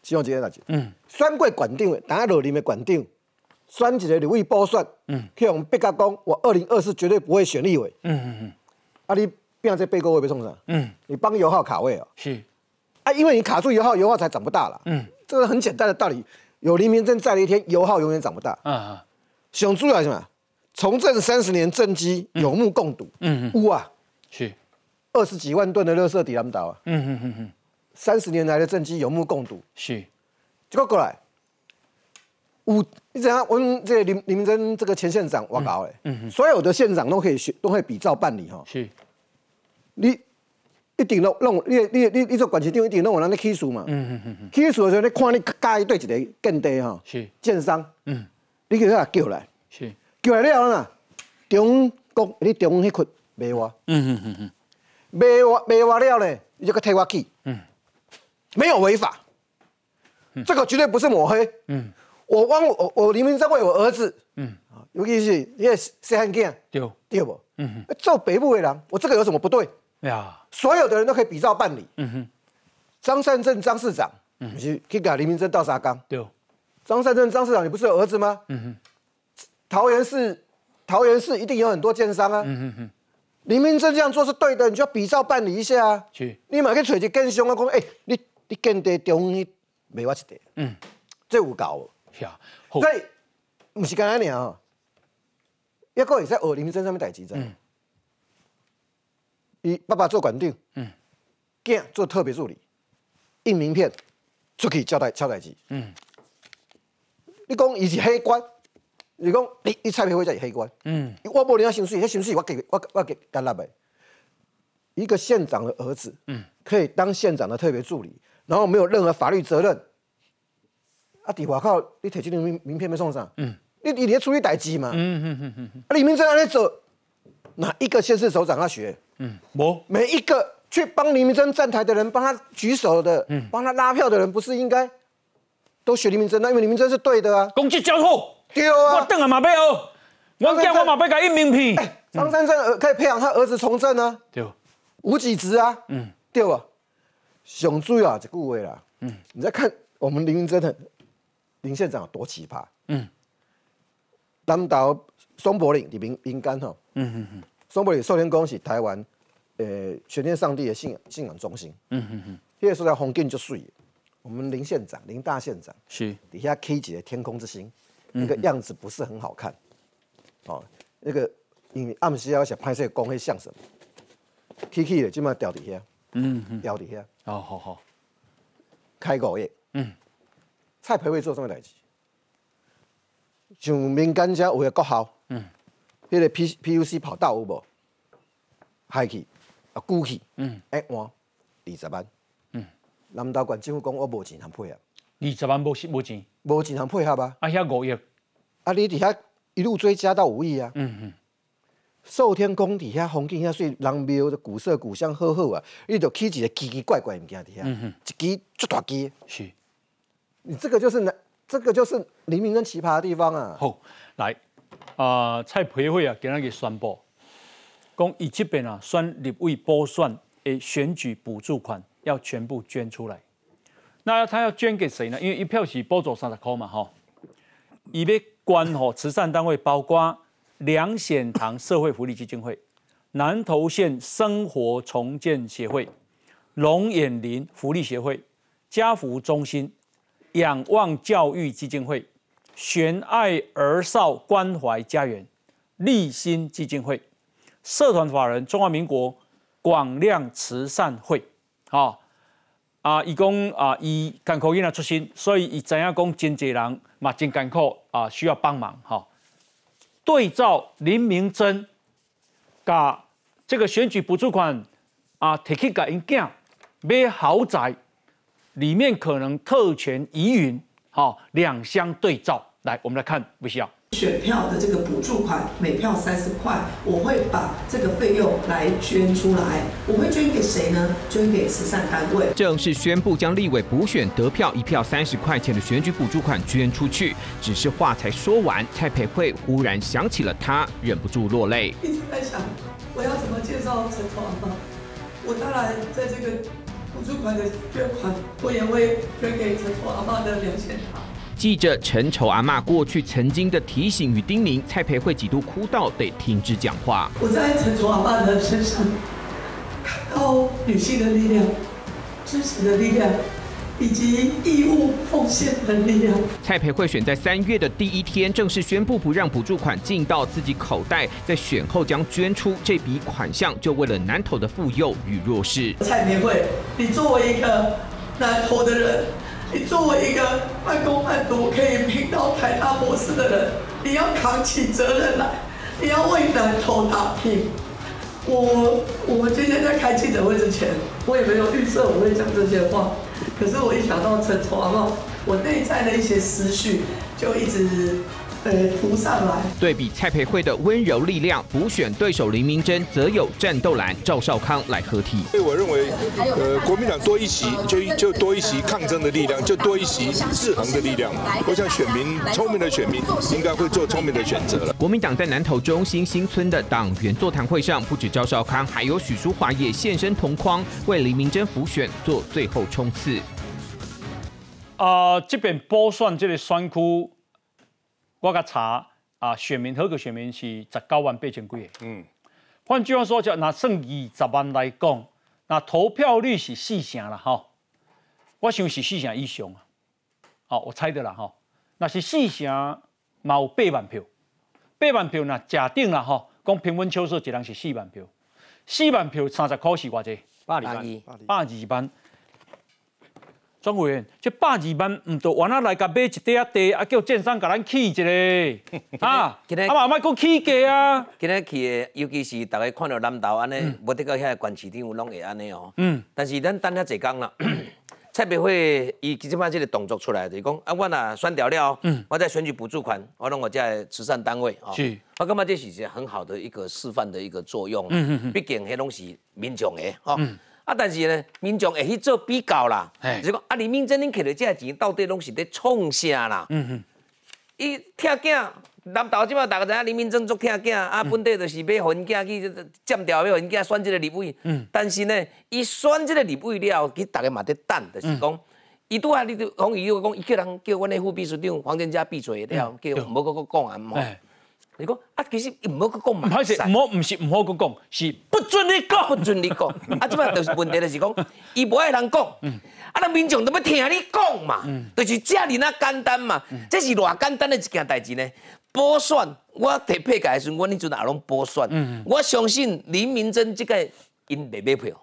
Speaker 16: 希望一个代志。嗯，选过馆长，等下落任的馆长，选一个立委补选，嗯，去用别家讲，我二零二四绝对不会选立委。嗯嗯嗯。啊，你变这背锅会被送啥？嗯，你帮油耗卡位哦。是。啊，因为你卡住油耗，油耗才长不大了。嗯，这个很简单的道理。有黎明正在的一天，油耗永远长不大。啊啊。想主要什么？从政三十年政绩有目共睹。嗯嗯。哇。是。二十几万吨的垃圾抵南岛啊！嗯嗯嗯嗯，三十年来的政绩有目共睹。是，这个过来，五你怎样？我们这个林林明珍这个前县长，我搞哎，嗯所有的县长都可以学，都会比照办理哈。是，你一定弄弄，你你你你做管市长一定弄有人咧起诉嘛。嗯嗯嗯嗯。起诉的时候，你看你介意对一个建地吼，
Speaker 1: 是
Speaker 16: 建商。嗯。你叫他叫来。
Speaker 1: 是。
Speaker 16: 叫来了啦，中国你中迄块卖我。嗯嗯嗯嗯。卖完卖完了呢，你就个替我去。嗯。没有违法。这个绝对不是抹黑。嗯。我汪我我黎明正为我儿子。嗯。尤其是因为谁汉囝。
Speaker 1: 对。
Speaker 16: 对不？嗯哼。做北部的人，我这个有什么不对？呀。所有的人都可以比照办理。嗯哼，张善政张市长，嗯，去去给黎明正倒沙缸。
Speaker 1: 对，
Speaker 16: 张善政张市长，你不是有儿子吗？嗯哼，桃园市，桃园市一定有很多建商啊。嗯哼哼，黎明正这样做是对的，你就要比照办理一下啊。去，你马去找一更凶啊，讲，哎，你你建地中去卖我一地。嗯，这有搞。呀，所以不是干那年啊，一个也在学林明正上面代志嗯。伊爸爸做管定，嗯，囝做特别助理，印名片，出去交代交代机，嗯，你讲伊是黑官，你讲你你蔡培慧才是黑官，嗯，我无领薪水，迄薪水我给我我给干那呗。一个县长的儿子，嗯，可以当县长的特别助理，然后没有任何法律责任，啊，底外靠你摕这张名名片要送上，嗯，你你咧处理代志嘛，嗯嗯嗯嗯，啊，李明正安尼做，哪一个县市首长要学？嗯，我每一个去帮黎明真站台的人，帮他举手的，嗯，帮他拉票的人，不是应该都学黎明真？那因为黎明真是对的啊。
Speaker 1: 攻击交错，
Speaker 16: 对啊。
Speaker 1: 我等下马背哦，我讲我马背甲印名片。
Speaker 16: 张三正可以培养他儿子从政啊。
Speaker 1: 对，
Speaker 16: 无几职啊。嗯，对吧？熊注啊，这顾位啦。嗯，你再看我们林云真的林县长有多奇葩。嗯，当岛松柏岭的民民干哈。嗯嗯嗯。松柏岭寿天宫是台湾，呃，全天上帝的信仰信仰中心。嗯嗯嗯，那个时候风景就水。我们林县长、林大县长是底下 K 几的天空之星，那个样子不是很好看。哦，那个因为暗时要想拍摄光会像什么？K K 的就嘛掉底下，嗯嗯，掉底下。哦，好好。开口业，嗯，蔡培慧做什么代志？像民间家有个国校，嗯。迄个 P P U C 跑道有无？海去啊，鼓去，嗯，一换二十万，嗯，南投县政府讲我无钱通配合，
Speaker 1: 二十万无无钱，
Speaker 16: 无钱通配合啊？
Speaker 1: 啊，遐五亿，
Speaker 16: 啊，你底下一路追加到五亿啊？嗯嗯，寿天宫底下风景遐水，人庙的古色古香好好啊，你就起一个奇奇怪怪物件底下，嗯哼，一支足大支，是，你这个就是那这个就是黎明跟奇葩的地方啊。
Speaker 1: 好，来。啊，蔡培慧啊，今日宣布，讲伊这边啊，选立委补选的选举补助款要全部捐出来。那他要捐给谁呢？因为一票是补助三十块嘛，哈。伊要捐吼慈善单位，包括梁显堂社会福利基金会、南投县生活重建协会、龙眼林福利协会、家福中心、仰望教育基金会。悬爱儿少关怀家园、立新基金会、社团法人中华民国广亮慈善会，啊啊，伊讲啊，伊艰苦囡仔出身，所以伊知影讲真济人嘛真艰苦啊，需要帮忙哈。对照林明珍，甲这个选举补助款啊，提去甲因囝买豪宅，里面可能特权疑云。好，两相对照，来，我们来看，不需要
Speaker 17: 选票的这个补助款，每票三十块，我会把这个费用来捐出来，我会捐给谁呢？捐给慈善单位。
Speaker 18: 正式宣布将立委补选得票一票三十块钱的选举补助款捐出去，只是话才说完，蔡培慧忽然想起了他，忍不住落泪。
Speaker 17: 一直在想，我要怎么介绍陈床吗？我当然在这个。补助款的捐款，我也会捐给陈丑阿妈的两千堂。
Speaker 18: 记者陈丑阿妈过去曾经的提醒与叮咛，蔡培慧几度哭到得停止讲话。
Speaker 17: 我在陈丑阿妈的身上看到女性的力量，支持的力量。以及义务奉献的力量。
Speaker 18: 蔡培慧选在三月的第一天正式宣布不让补助款进到自己口袋，在选后将捐出这笔款项，就为了南投的妇幼与弱势。
Speaker 17: 蔡培慧，你作为一个南投的人，你作为一个半工半读可以拼到台大博士的人，你要扛起责任来，你要为南投打拼。我我们今天在开记者会之前，我也没有预设我会讲这些话，可是我一想到陈头阿茂，我内在的一些思绪就一直。浮上来。
Speaker 18: 对比蔡培慧的温柔力量，补选对手林明珍则有战斗蓝赵少康来合体。
Speaker 19: 所以我认为，呃，国民党多一席就就多一席抗争的力量，就多一席制衡的力量。我想选民聪明的选民应该会做聪明的选择了。
Speaker 18: 国民党在南投中心新村的党员座谈会上，不止赵少康，还有许淑华也现身同框，为林明珍补选做最后冲刺。
Speaker 1: 啊，这边补选这个选区。我甲查啊，选民合格选民是十九万八千几个。嗯，换句话说，就拿剩二十万来讲，那投票率是四成啦，吼。我想是四成以上啊。哦，我猜的啦吼。那是四成，嘛有八万票。八万票呢，假定啦，吼，讲平均秋色一人是四万票。四万票三十块是偌济？
Speaker 13: 百二万。
Speaker 1: 百二万。庄委员，这百二万唔都原来来甲买一块地，啊叫建商甲咱起一个，啊，啊嘛莫搁起价啊。
Speaker 2: 今日起的，尤其是大家看到南投安尼，无得个遐县市场拢会安尼哦。嗯。但是咱等遐一工啦，蔡培慧伊即摆即个动作出来，就是讲啊，我若选掉了，嗯，我再选举补助款，我拢我在慈善单位哦。是。我感觉这是一个很好的一个示范的一个作用。嗯嗯嗯。毕竟迄拢是民众的，哦。嗯。啊，但是呢，民众会去做比较啦。就是讲，啊，林明珍恁摕到这钱，到底拢是咧创啥啦？嗯哼。伊听囝，南投即摆大家知影林明珍做听囝，啊，本地就是要互因囝去占掉，要互因囝选这个立委。嗯。但是呢，伊选这个立委了，其实大家嘛在等，就是讲，伊拄啊，你就讲伊又讲，伊叫人叫阮的副秘书长黄建佳闭嘴了，叫无搁搁讲啊嘛。你讲啊，其实唔好去讲嘛，
Speaker 1: 唔好是。唔好，唔是唔好去讲，是不准你讲，
Speaker 2: 不准你讲。啊，即摆就是问题，就是讲，伊无爱人讲，啊，那民众都要听你讲嘛，就是遮尔那简单嘛，这是偌简单的一件代志呢。补选，我提配改时，我你阵也拢补选，我相信林明珍这个因未买票，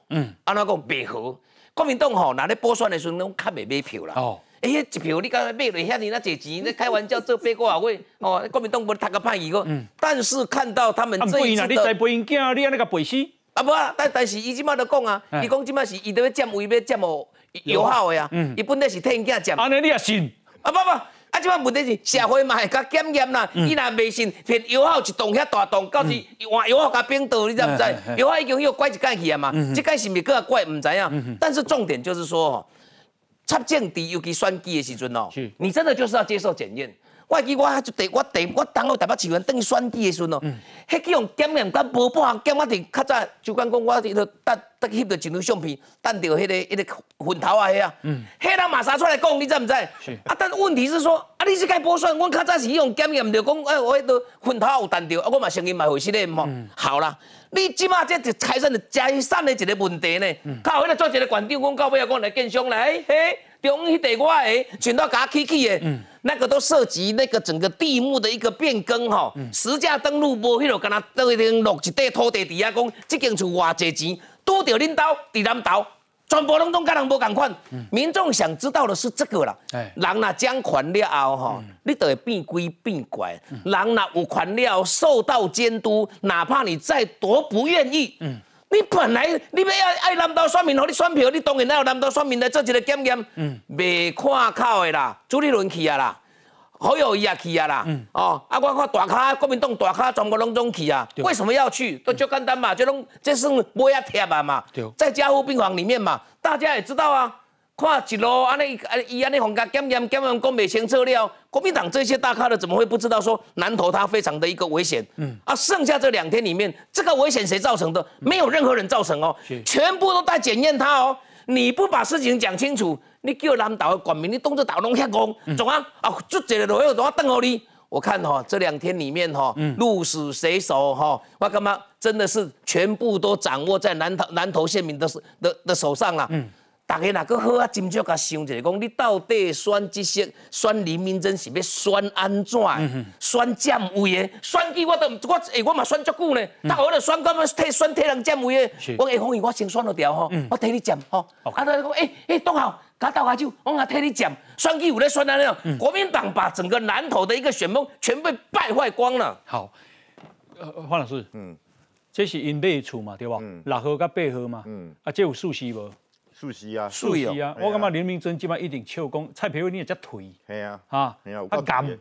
Speaker 2: 安怎讲？袂好？国民党吼，那咧补选的时阵拢较未买票啦。哎，一票你刚才买了遐尼那侪钱，你开玩笑做八个啊位哦，国民党无读个歹伊个。但是看到他们这一次的，
Speaker 1: 你再背因囝，你安尼个背死？
Speaker 2: 啊不啊，但但是伊即马都讲啊，伊讲即马是伊都要占位，要占哦友好的啊。伊本来是替因囝占。
Speaker 1: 安尼你也信？
Speaker 2: 啊不不，啊即摆问题是社会嘛会较检验啦。伊若未信，骗友好一栋遐大栋，到时换友好甲冰倒，你知毋知？友好已经又拐一届去啊嘛，即届是咪搁拐毋知影？但是重点就是说。插政敌，尤其选举的时阵哦，你真的就是要接受检验。我记我就第我第我当我台北市议员等选举的时阵哦，迄几用检验敢无半检我伫较早就讲讲我伫度搭搭翕到一张相片，等到迄个迄个粉头啊迄啊，迄人马上出来讲，你知唔知？啊，但问题是说，啊，你是该补选，我较早是用检验，着讲哎，我迄个粉头有等着，啊，我嘛声音嘛会实咧，吼，好啦。你即马这就开始财产的一个问题呢？靠，迄个做一个馆长，我到尾要讲来建商来，嘿，中迄地我的，全都甲起起的，那个都涉及那个整个地目的一个变更吼，实价登录无迄落，敢若倒一落一块土地底下讲，这间厝偌济钱，拄着恁兜伫南投。全部拢拢甲人无共款，民众想知道的是这个啦。人若将权了后吼，你都会变鬼变怪。人若有权了，受到监督，哪怕你再多不愿意，你本来你要爱南投选民，互你选票，你当然要有南投选民来做一个检验。未看口的啦，朱立伦去啊啦。侯友谊也去啊啦，嗯。哦，啊我看大咖国民党大咖全部拢总去啊，为什么要去？都就简单嘛，就拢这是摸一贴啊嘛，在家护病房里面嘛，大家也知道啊，看一路安尼啊，伊安尼防家检验检验讲未清楚了，国民党这些大咖的怎么会不知道说南投它非常的一个危险？嗯，啊，剩下这两天里面，这个危险谁造成的？没有任何人造成哦，全部都在检验他哦，你不把事情讲清楚。你叫南岛的官民，你动作打拢遐戆，怎啊？啊，做一个落去怎啊等候你？我看哈，这两天里面哈，鹿死谁手哈？我干嘛？真的是全部都掌握在南投南投县民的的的手上了。大家若阁好啊？斟酌甲想一下，讲你到底选这些选林明真是要选安怎？选占位的？选举我都我诶，我嘛选足久呢。他我了选干嘛替选替人占位的？我下方伊我先选了掉吼，我替你占吼。啊，他讲诶诶，董好，他倒下手，我我替你占。选举有咧选安尼，国民党把整个南投的一个选风全被败坏光了。
Speaker 1: 好，呃，黄老师，嗯。这是因买厝嘛，对吧？六号甲八号嘛，嗯，啊，这有数息无？
Speaker 3: 数息啊，
Speaker 1: 数息啊！我感觉林明珍即摆一定笑讲蔡培慧你也遮退，
Speaker 3: 系啊，
Speaker 1: 哈，
Speaker 3: 系啊，
Speaker 1: 啊减，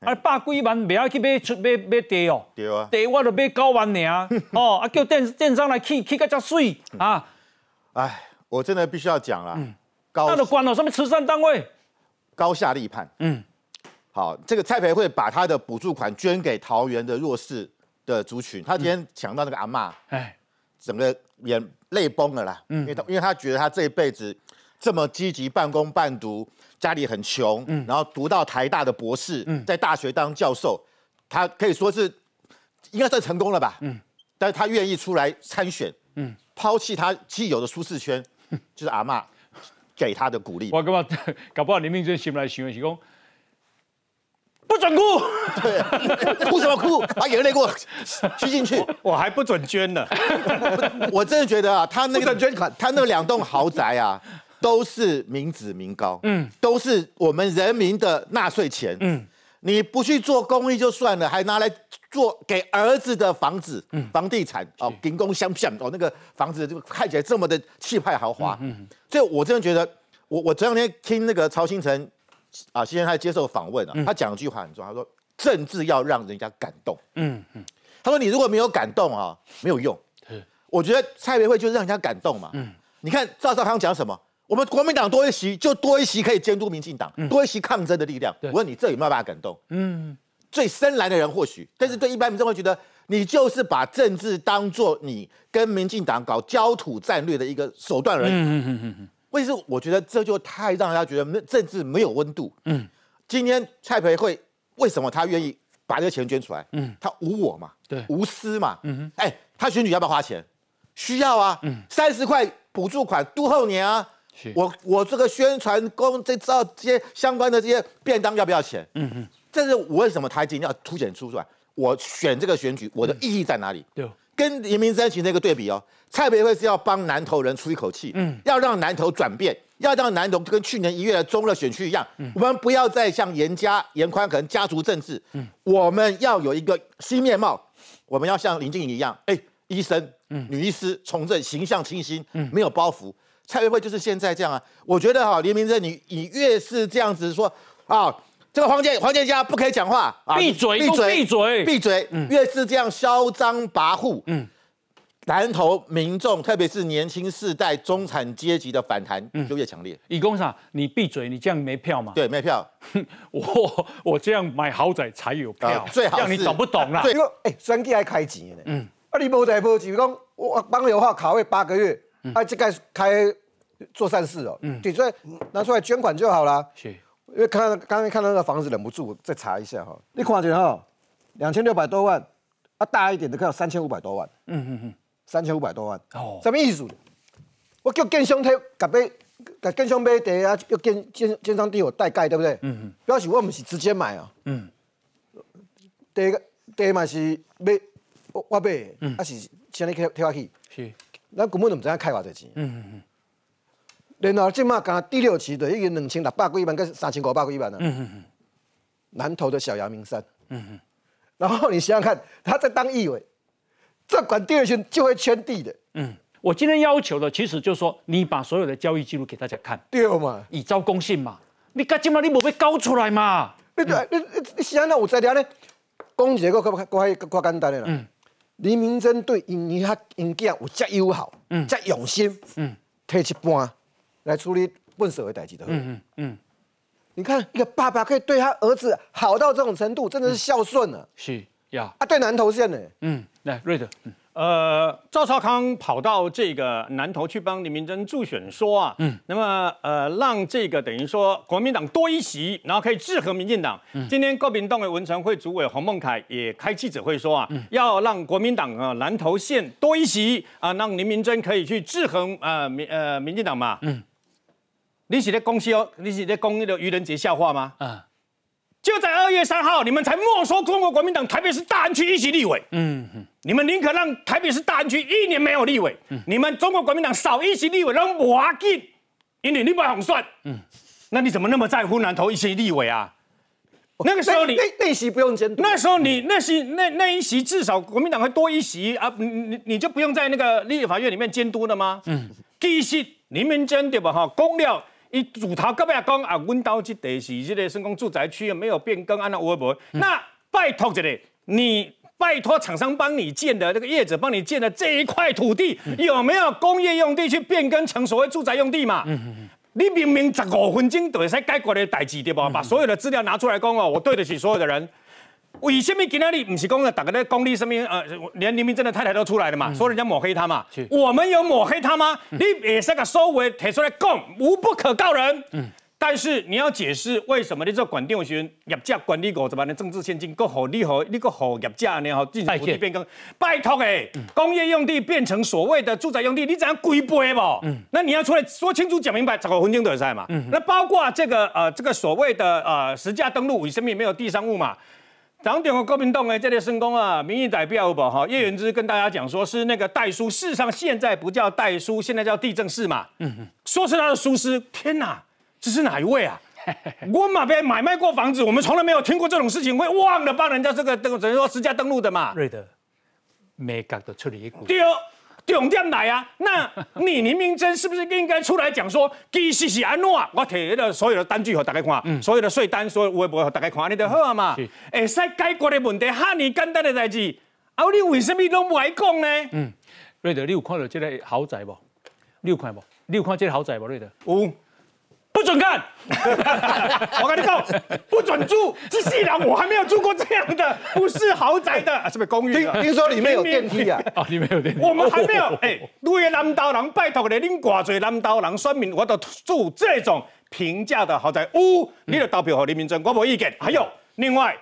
Speaker 1: 啊百几万不要去买出买买地哦，
Speaker 3: 对啊，
Speaker 1: 地我就买九万尔，哦，啊叫电电商来起起个遮水。啊！
Speaker 3: 哎，我真的必须要讲啦，
Speaker 1: 高那都关了什么慈善单位，
Speaker 3: 高下立判，嗯，好，这个蔡培慧把他的补助款捐给桃园的弱势的族群，他今天抢到那个阿妈，哎，整个眼。泪崩了啦，嗯因为他因为他觉得他这一辈子这么积极半工半读，家里很穷，嗯然后读到台大的博士，嗯在大学当教授，他可以说是应该算成功了吧？嗯，但是他愿意出来参选，嗯，抛弃他既有的舒适圈，就是阿妈给他的鼓励。
Speaker 1: 我干嘛搞不好林明珍心来想的是讲。不准哭，
Speaker 3: 对，哭什么哭？把眼泪给我吸进去，
Speaker 4: 我还不准捐呢。
Speaker 3: 我真的觉得啊，他那个捐款，他那两栋豪宅啊，都是民脂民膏，嗯，都是我们人民的纳税钱，嗯，你不去做公益就算了，还拿来做给儿子的房子，嗯，房地产。哦，顶工相片哦，那个房子就看起来这么的气派豪华，嗯，所以我真的觉得，我我前两天听那个曹新成。啊，先生他接受访问啊，他讲一句话很重要，他说政治要让人家感动。嗯嗯，他说你如果没有感动啊，没有用。我觉得蔡培慧就是让人家感动嘛。嗯，你看赵少康讲什么？我们国民党多一席就多一席可以监督民进党，多一席抗争的力量。我问你，这有没有办法感动？嗯，最深蓝的人或许，但是对一般民众会觉得你就是把政治当做你跟民进党搞焦土战略的一个手段而已。嗯嗯嗯嗯。为什么？我觉得这就太让大家觉得没政治没有温度。嗯，今天蔡培慧为什么他愿意把这个钱捐出来？嗯，他无我嘛，
Speaker 1: 对，
Speaker 3: 无私嘛。嗯哼，哎，他选举要不要花钱？需要啊。嗯，三十块补助款都后年啊。我我这个宣传工这招这些相关的这些便当要不要钱？嗯哼，这是我为什么他今天要凸显出来？我选这个选举，我的意义在哪里？
Speaker 1: 对。
Speaker 3: 跟林明生形成一个对比哦，蔡培慧是要帮南投人出一口气，嗯，要让南投转变，要让南投跟去年一月的中热选区一样，我们不要再像严家严宽可能家族政治，嗯，我们要有一个新面貌，我们要像林静怡一样，哎，医生，嗯，女医师从政形象清新，嗯，没有包袱，蔡培慧就是现在这样啊，我觉得哈，林明生你你越是这样子说啊。这个黄建黄建家不可以讲话
Speaker 1: 啊！闭嘴！闭嘴！闭嘴！
Speaker 3: 闭嘴！越是这样嚣张跋扈，嗯，南投民众，特别是年轻世代中产阶级的反弹就越强烈。
Speaker 1: 以工厂，你闭嘴，你这样没票吗？
Speaker 3: 对，没票。
Speaker 1: 我我这样买豪宅才有票，
Speaker 3: 最好。
Speaker 1: 让你懂不懂啦？
Speaker 16: 对，哎，选举还开钱呢。嗯，啊，你无代无志，讲我帮刘化卡位八个月，啊，这个开做善事哦，嗯，对，所以拿出来捐款就好了。
Speaker 1: 是。
Speaker 16: 因为看刚刚看到那个房子，忍不住再查一下哈。你看下哈，两千六百多万，啊大一点的看到三千五百多万。嗯嗯嗯，三千五百多万。哦，什么意思？我叫建商推，甲买，甲建商买地啊，要建建建商地我代盖，对不对？嗯嗯。表示我唔是直接买啊。嗯。地地嘛是买，我我买，啊是请你跳跳去。是。咱根本就唔知影开偌济钱。嗯嗯嗯。然后即马讲第六期的已经两千六百几万跟三千五百几万了。嗯嗯嗯。南投的小阳明山。嗯嗯。然后你想想看，他在当议委，这管第二圈就会圈地的。
Speaker 1: 嗯。我今天要求的其实就是说，你把所有的交易记录给大家看。
Speaker 16: 对嘛。
Speaker 1: 以招公信嘛。你干今嘛你冇被搞出来嘛？
Speaker 16: 你你你你想那有在了呢？讲一个可可可可简单的啦。嗯。李明珍对因因他因囝有遮友好，嗯，遮用心，嗯，提一半。来处理问社会代际的。嗯嗯嗯，你看一个爸爸可以对他儿子好到这种程度，真的是孝顺了。
Speaker 1: 是呀，
Speaker 16: 啊，对南投县呢？
Speaker 1: 嗯，来瑞德。
Speaker 4: 呃，赵少康跑到这个南投去帮林明珍助选，说啊，嗯，那么呃，让这个等于说国民党多一席，然后可以制衡民进党。今天国民党的文传会主委洪孟凯也开记者会说啊，要让国民党啊南投县多一席啊，让林明珍可以去制衡呃民呃民进党嘛。嗯。你是在公哦，你是在公那个愚人节笑话吗？啊！就在二月三号，你们才没收中国国民党台北市大安区一席立委。嗯嗯，你们宁可让台北市大安区一年没有立委，你们中国国民党少一席立委都不要紧，因为你不红算。嗯，那你怎么那么在乎南投一席立委啊？那个时候你
Speaker 16: 那那席不用监督，
Speaker 4: 那时候你那席那那一席至少国民党会多一席啊，你你你就不用在那个立法院里面监督了吗？嗯，第一席林明真对吧？哈，公料一主头到尾也讲啊，阮兜即地是即个深工住宅区没有变更，按照微博，那拜托一个你。拜托厂商帮你建的这个业者帮你建的这一块土地，有没有工业用地去变更成所谓住宅用地嘛？你明明十五分钟就会使解决的代志对不？把所有的资料拿出来讲哦，我对得起所有的人。为什么今天你不是讲了，大家在公立什么呃，连林明真的太太都出来了嘛，说人家抹黑他嘛？我们有抹黑他吗？你也是个收尾提出来讲，无不可告人。但是你要解释为什么你做管定时业价管理五十万的政治现金，够好利好你个好业价呢？好进行土地变更，拜托哎，工业用地变成所谓的住宅用地，你怎样规避不？嗯，那你要出来说清楚讲明白，找个分钟都在嘛。嗯，那包括这个呃这个所谓的呃实价登录，为什么没有地商务嘛？党点和国民党诶，这类声公啊，民意代表吧哈？叶元之跟大家讲说是那个代书，事实上现在不叫代书，现在叫地政士嘛。嗯哼，说是他的书师，天哪！这是哪一位啊？我马边买卖过房子，我们从来没有听过这种事情，会忘了帮人家这个登，只能说私家登录的嘛。
Speaker 1: 瑞德，没搞的处理一股。
Speaker 4: 对，重点来啊！那你林明真是不是应该出来讲说，其实是安怎？我提了所有的单据给大家看，所有的税单，所有微博给大家看，你就好嘛。会，使解决的问题，哈尼简单的代志，啊，你为什么拢不爱讲呢？嗯，
Speaker 1: 瑞德，你有看到这个豪宅不？你有看不？你有看这个豪宅不？瑞德？
Speaker 4: 有。不准看！我跟你讲，不准住！这细人我还没有住过这样的，不是豪宅的，是不是公寓？
Speaker 16: 听听说里面有电梯啊？
Speaker 1: 哦，里面有电梯。
Speaker 4: 我们还没有。哎，位南刀人拜托你，恁挂嘴南刀人说明，我都住这种平价的豪宅屋，你的投票和林明正，我无意见。还有另外，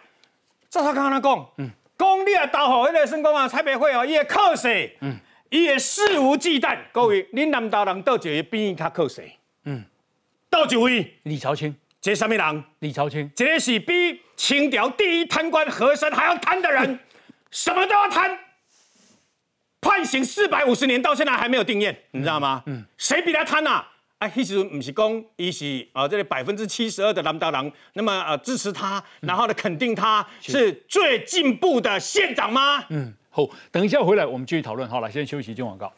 Speaker 4: 照他刚刚讲，嗯，讲你啊投好迄个成功啊彩票会哦，伊会靠谁？嗯，伊会肆无忌惮。各位，恁南刀人到一个比伊较靠谁？嗯。到几位？
Speaker 1: 李朝清，
Speaker 4: 这什么人？
Speaker 1: 李朝清，
Speaker 4: 这是比清朝第一贪官和珅还要贪的人，什么都要贪。判刑四百五十年，到现在还没有定验，你知道吗？嗯，谁比他贪呐？啊，其实不是讲，伊是啊，这里百分之七十二的南大郎，那么呃支持他，然后呢肯定他是最进步的县长吗？嗯，
Speaker 1: 好，等一下回来我们继续讨论。好了，先休息，进广告。